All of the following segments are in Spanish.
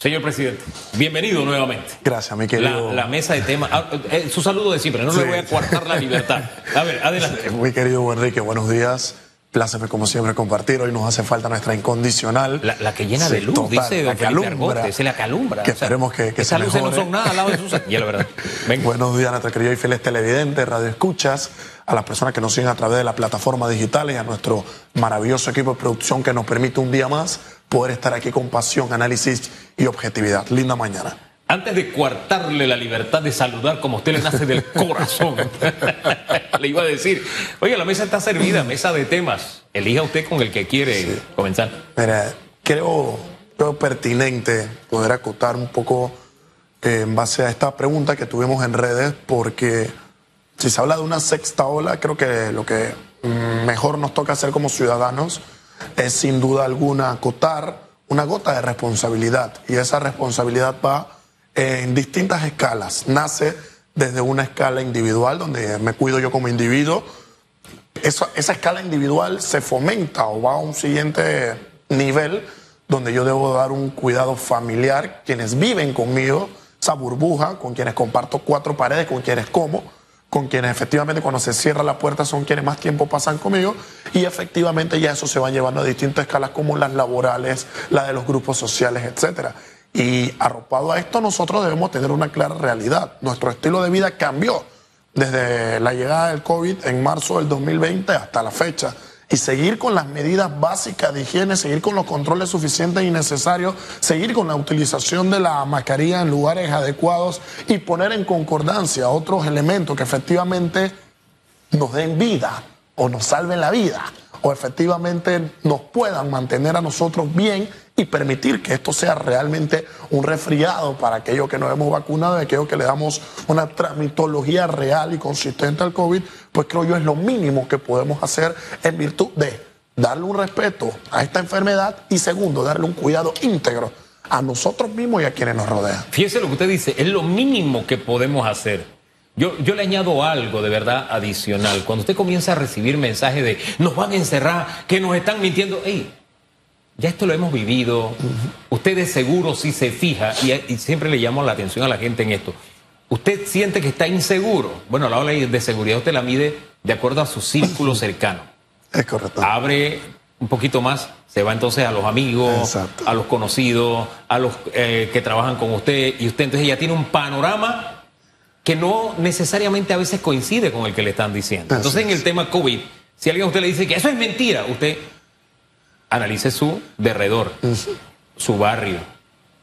Señor presidente, bienvenido nuevamente. Gracias, mi querido. La, la mesa de temas. ah, eh, su saludo de siempre, no le voy a coartar la libertad. A ver, adelante. Mi querido Enrique, buenos días. Pláceme como siempre compartir. Hoy nos hace falta nuestra incondicional. La, la que llena de luz, total, dice la que alumbra. Se la calumbra. Que esperemos que- que se Esas luces no son nada al lado de Susan. Y la verdad. Venga. Buenos días a nuestros queridos y fieles televidentes, radioescuchas, a las personas que nos siguen a través de las plataformas digitales, a nuestro maravilloso equipo de producción que nos permite un día más poder estar aquí con pasión, análisis y objetividad. Linda mañana. Antes de coartarle la libertad de saludar como usted le nace del corazón, le iba a decir, oye, la mesa está servida, mesa de temas. Elija usted con el que quiere comenzar. Mira, creo, creo pertinente poder acotar un poco eh, en base a esta pregunta que tuvimos en redes, porque si se habla de una sexta ola, creo que lo que mm, mejor nos toca hacer como ciudadanos es sin duda alguna acotar una gota de responsabilidad. Y esa responsabilidad va en distintas escalas. Nace desde una escala individual, donde me cuido yo como individuo, esa, esa escala individual se fomenta o va a un siguiente nivel donde yo debo dar un cuidado familiar, quienes viven conmigo, esa burbuja, con quienes comparto cuatro paredes, con quienes como, con quienes efectivamente cuando se cierra la puerta son quienes más tiempo pasan conmigo y efectivamente ya eso se va llevando a distintas escalas como las laborales, la de los grupos sociales, etcétera. Y arropado a esto nosotros debemos tener una clara realidad. Nuestro estilo de vida cambió desde la llegada del COVID en marzo del 2020 hasta la fecha. Y seguir con las medidas básicas de higiene, seguir con los controles suficientes y necesarios, seguir con la utilización de la mascarilla en lugares adecuados y poner en concordancia otros elementos que efectivamente nos den vida o nos salven la vida o efectivamente nos puedan mantener a nosotros bien y permitir que esto sea realmente un resfriado para aquellos que nos hemos vacunado y aquellos que le damos una tramitología real y consistente al COVID, pues creo yo es lo mínimo que podemos hacer en virtud de darle un respeto a esta enfermedad y segundo, darle un cuidado íntegro a nosotros mismos y a quienes nos rodean. Fíjese lo que usted dice, es lo mínimo que podemos hacer. Yo, yo le añado algo de verdad adicional. Cuando usted comienza a recibir mensajes de nos van a encerrar, que nos están mintiendo, hey, ya esto lo hemos vivido. Usted de seguro si se fija, y, y siempre le llamo la atención a la gente en esto. Usted siente que está inseguro. Bueno, la ola de seguridad usted la mide de acuerdo a su círculo cercano. Es correcto. Abre un poquito más, se va entonces a los amigos, Exacto. a los conocidos, a los eh, que trabajan con usted, y usted entonces ya tiene un panorama que no necesariamente a veces coincide con el que le están diciendo. Así Entonces, en el tema COVID, si alguien a usted le dice que eso es mentira, usted analice su derredor, su barrio,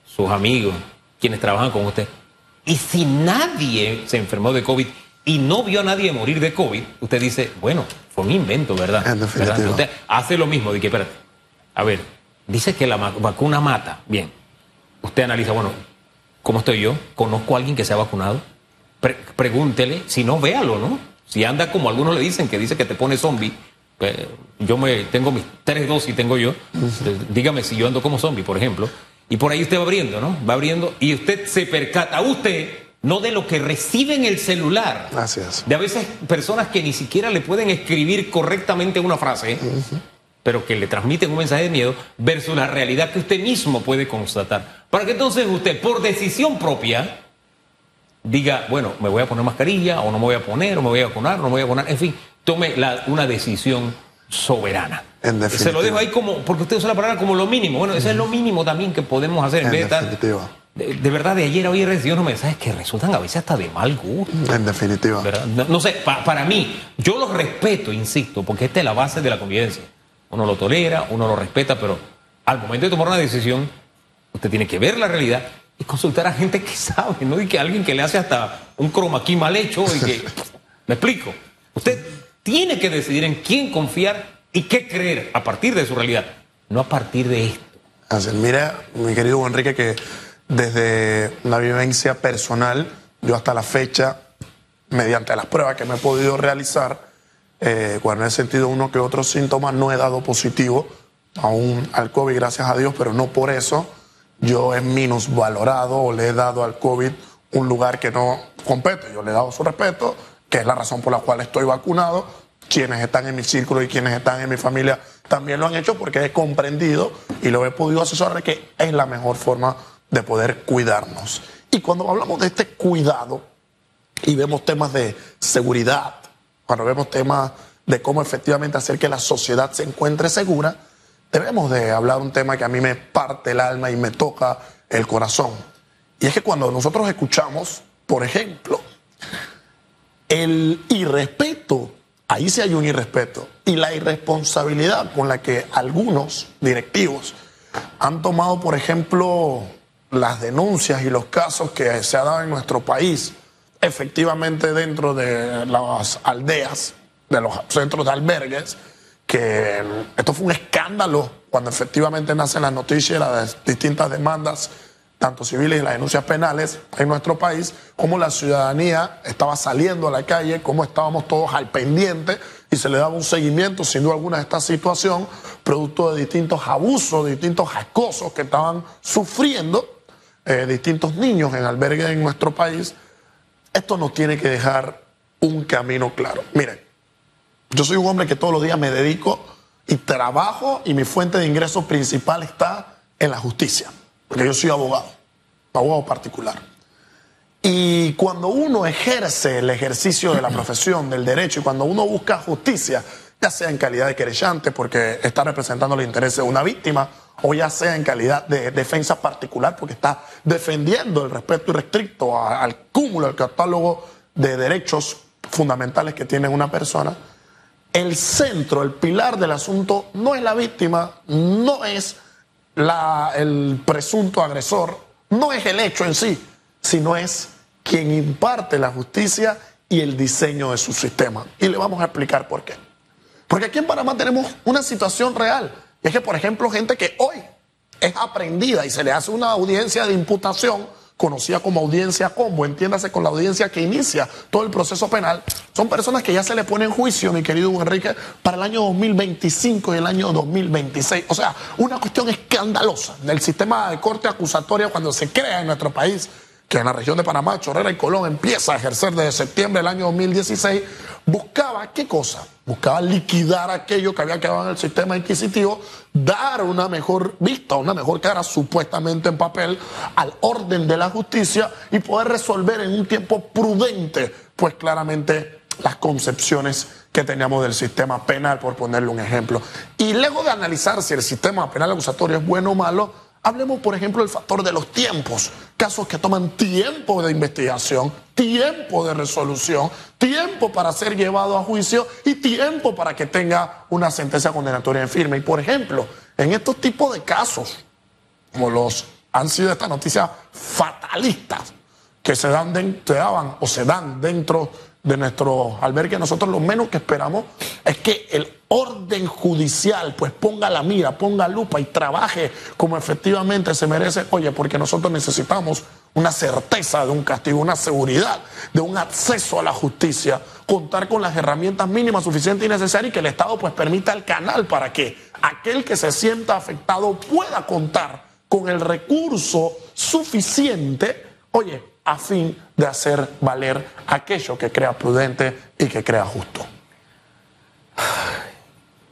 sus amigos, quienes trabajan con usted. Y si nadie se enfermó de COVID y no vio a nadie morir de COVID, usted dice, bueno, fue un invento, ¿verdad? ¿Verdad? Usted hace lo mismo, de que, espérate, a ver, dice que la vacuna mata. Bien, usted analiza, bueno, ¿cómo estoy yo? ¿Conozco a alguien que se ha vacunado? Pre- pregúntele, si no, véalo, ¿no? Si anda como algunos le dicen, que dice que te pone zombie, yo me tengo mis tres dosis, tengo yo, eh, dígame si yo ando como zombie, por ejemplo, y por ahí usted va abriendo, ¿no? Va abriendo y usted se percata, usted, no de lo que recibe en el celular, es. de a veces personas que ni siquiera le pueden escribir correctamente una frase, pero que le transmiten un mensaje de miedo, versus la realidad que usted mismo puede constatar. Para que entonces usted, por decisión propia, diga, bueno, me voy a poner mascarilla, o no me voy a poner, o me voy a vacunar, o no me voy a vacunar, en fin, tome la- una decisión soberana. En Se lo dejo ahí como, porque usted usa la palabra como lo mínimo. Bueno, eso es lo mínimo también que podemos hacer en, En vez de estar. definitiva. De, de verdad, de ayer a hoy he recibido unos mensajes que resultan a veces hasta de mal gusto. En definitiva. No, no sé, pa- para mí, yo los respeto, insisto, porque esta es la base de la convivencia. Uno lo tolera, uno lo respeta, pero al momento de tomar una decisión, usted tiene que ver la realidad y consultar a gente que sabe, no y que alguien que le hace hasta un chroma key mal hecho y que... ¿Me explico? Usted tiene que decidir en quién confiar y qué creer a partir de su realidad, no a partir de esto. Es. Mira, mi querido Enrique, que desde la vivencia personal, yo hasta la fecha, mediante las pruebas que me he podido realizar, eh, cuando he sentido uno que otros síntomas, no he dado positivo aún al COVID, gracias a Dios, pero no por eso yo he minusvalorado o le he dado al COVID un lugar que no compete. Yo le he dado su respeto, que es la razón por la cual estoy vacunado. Quienes están en mi círculo y quienes están en mi familia también lo han hecho porque he comprendido y lo he podido asesorar que es la mejor forma de poder cuidarnos. Y cuando hablamos de este cuidado y vemos temas de seguridad, cuando vemos temas de cómo efectivamente hacer que la sociedad se encuentre segura, debemos de hablar un tema que a mí me parte el alma y me toca el corazón. Y es que cuando nosotros escuchamos, por ejemplo, el irrespeto, ahí sí hay un irrespeto, y la irresponsabilidad con la que algunos directivos han tomado, por ejemplo, las denuncias y los casos que se ha dado en nuestro país, efectivamente dentro de las aldeas, de los centros de albergues, que esto fue un escándalo cuando efectivamente nacen las noticias las distintas demandas, tanto civiles y las denuncias penales en nuestro país, como la ciudadanía estaba saliendo a la calle, cómo estábamos todos al pendiente y se le daba un seguimiento, sin duda alguna, a esta situación, producto de distintos abusos, distintos acosos que estaban sufriendo eh, distintos niños en albergues en nuestro país. Esto nos tiene que dejar un camino claro. Miren, yo soy un hombre que todos los días me dedico y trabajo y mi fuente de ingresos principal está en la justicia, porque yo soy abogado, abogado particular. Y cuando uno ejerce el ejercicio de la profesión, del derecho, y cuando uno busca justicia, ya sea en calidad de querellante, porque está representando los intereses de una víctima, o ya sea en calidad de defensa particular, porque está defendiendo el respeto irrestricto al cúmulo, al catálogo de derechos fundamentales que tiene una persona, el centro, el pilar del asunto no es la víctima, no es el presunto agresor, no es el hecho en sí, sino es quien imparte la justicia y el diseño de su sistema. Y le vamos a explicar por qué. Porque aquí en Panamá tenemos una situación real. Y es que, por ejemplo, gente que hoy es aprendida y se le hace una audiencia de imputación conocida como audiencia combo, entiéndase con la audiencia que inicia todo el proceso penal, son personas que ya se le pone en juicio, mi querido Enrique, para el año 2025 y el año 2026. O sea, una cuestión escandalosa del sistema de corte acusatoria cuando se crea en nuestro país que en la región de Panamá, Chorrera y Colón empieza a ejercer desde septiembre del año 2016, buscaba qué cosa? Buscaba liquidar aquello que había quedado en el sistema inquisitivo, dar una mejor vista, una mejor cara supuestamente en papel al orden de la justicia y poder resolver en un tiempo prudente, pues claramente las concepciones que teníamos del sistema penal, por ponerle un ejemplo. Y luego de analizar si el sistema penal acusatorio es bueno o malo, Hablemos, por ejemplo, del factor de los tiempos. Casos que toman tiempo de investigación, tiempo de resolución, tiempo para ser llevado a juicio y tiempo para que tenga una sentencia condenatoria en firme. Y, por ejemplo, en estos tipos de casos, como los han sido estas noticias fatalistas que se, dan daban o se dan dentro de nuestro albergue, nosotros lo menos que esperamos es que el orden judicial pues ponga la mira, ponga lupa y trabaje como efectivamente se merece. Oye, porque nosotros necesitamos una certeza de un castigo, una seguridad de un acceso a la justicia, contar con las herramientas mínimas suficientes y necesarias y que el Estado pues permita el canal para que aquel que se sienta afectado pueda contar con el recurso suficiente, oye, a fin de hacer valer aquello que crea prudente y que crea justo.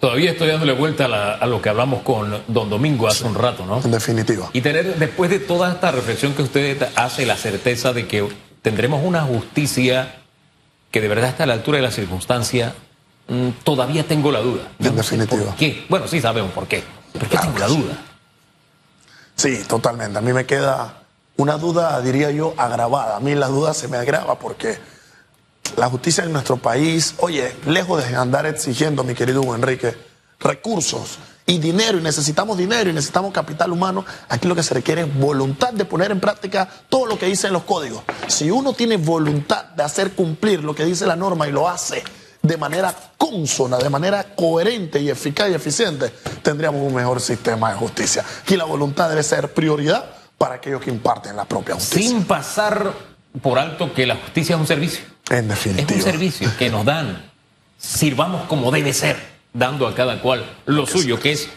Todavía estoy dándole vuelta a, lo que hablamos con don Domingo hace un rato, ¿no? En definitiva. Y tener, después de toda esta reflexión que usted hace, la certeza de que tendremos una justicia que de verdad está a la altura de la circunstancia, mm, todavía tengo la duda. en definitiva. ¿Por qué? Bueno, sí sabemos por qué. ¿Por qué tengo la duda? Sí, totalmente. A mí me queda una duda, diría yo, agravada. A mí la duda se me agrava porque la justicia en nuestro país, oye, lejos de andar exigiendo, mi querido Enrique, recursos y dinero, y necesitamos dinero y necesitamos capital humano, aquí lo que se requiere es voluntad de poner en práctica todo lo que dicen los códigos. Si uno tiene voluntad de hacer cumplir lo que dice la norma y lo hace de manera consona, de manera coherente y eficaz y eficiente, tendríamos un mejor sistema de justicia. Y la voluntad debe ser prioridad para aquellos que imparten la propia justicia. Sin pasar por alto que la justicia es un servicio. En definitiva. Es un servicio que nos dan. Sirvamos como debe ser, dando a cada cual lo suyo, que es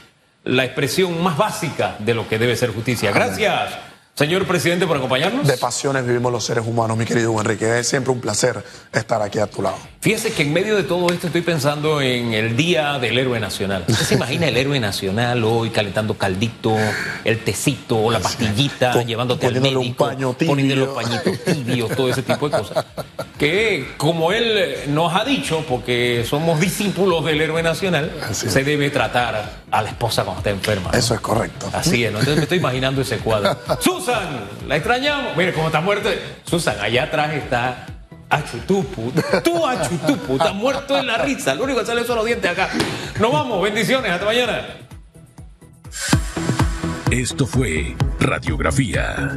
la expresión más básica de lo que debe ser justicia. Gracias. Señor presidente, por acompañarnos. De pasiones vivimos los seres humanos, mi querido Enrique. Es siempre un placer estar aquí a tu lado. Fíjese que en medio de todo esto estoy pensando en el Día del Héroe Nacional. ¿Usted se imagina el héroe nacional hoy calentando caldito, el tecito, la pastillita, Pon- llevándote al poniéndole un médico, paño tibio. poniéndole los pañitos tibios, todo ese tipo de cosas? Que como él nos ha dicho, porque somos discípulos del héroe nacional, Así es. se debe tratar a la esposa cuando está enferma. ¿no? Eso es correcto. Así es, ¿no? Entonces me estoy imaginando ese cuadro. Susan, la extrañamos. Mire, cómo está muerto. Susan, allá atrás está Achutupu. Tú, Achutupu, estás muerto en la risa. Lo único que sale son los dientes acá. Nos vamos, bendiciones, hasta mañana. Esto fue Radiografía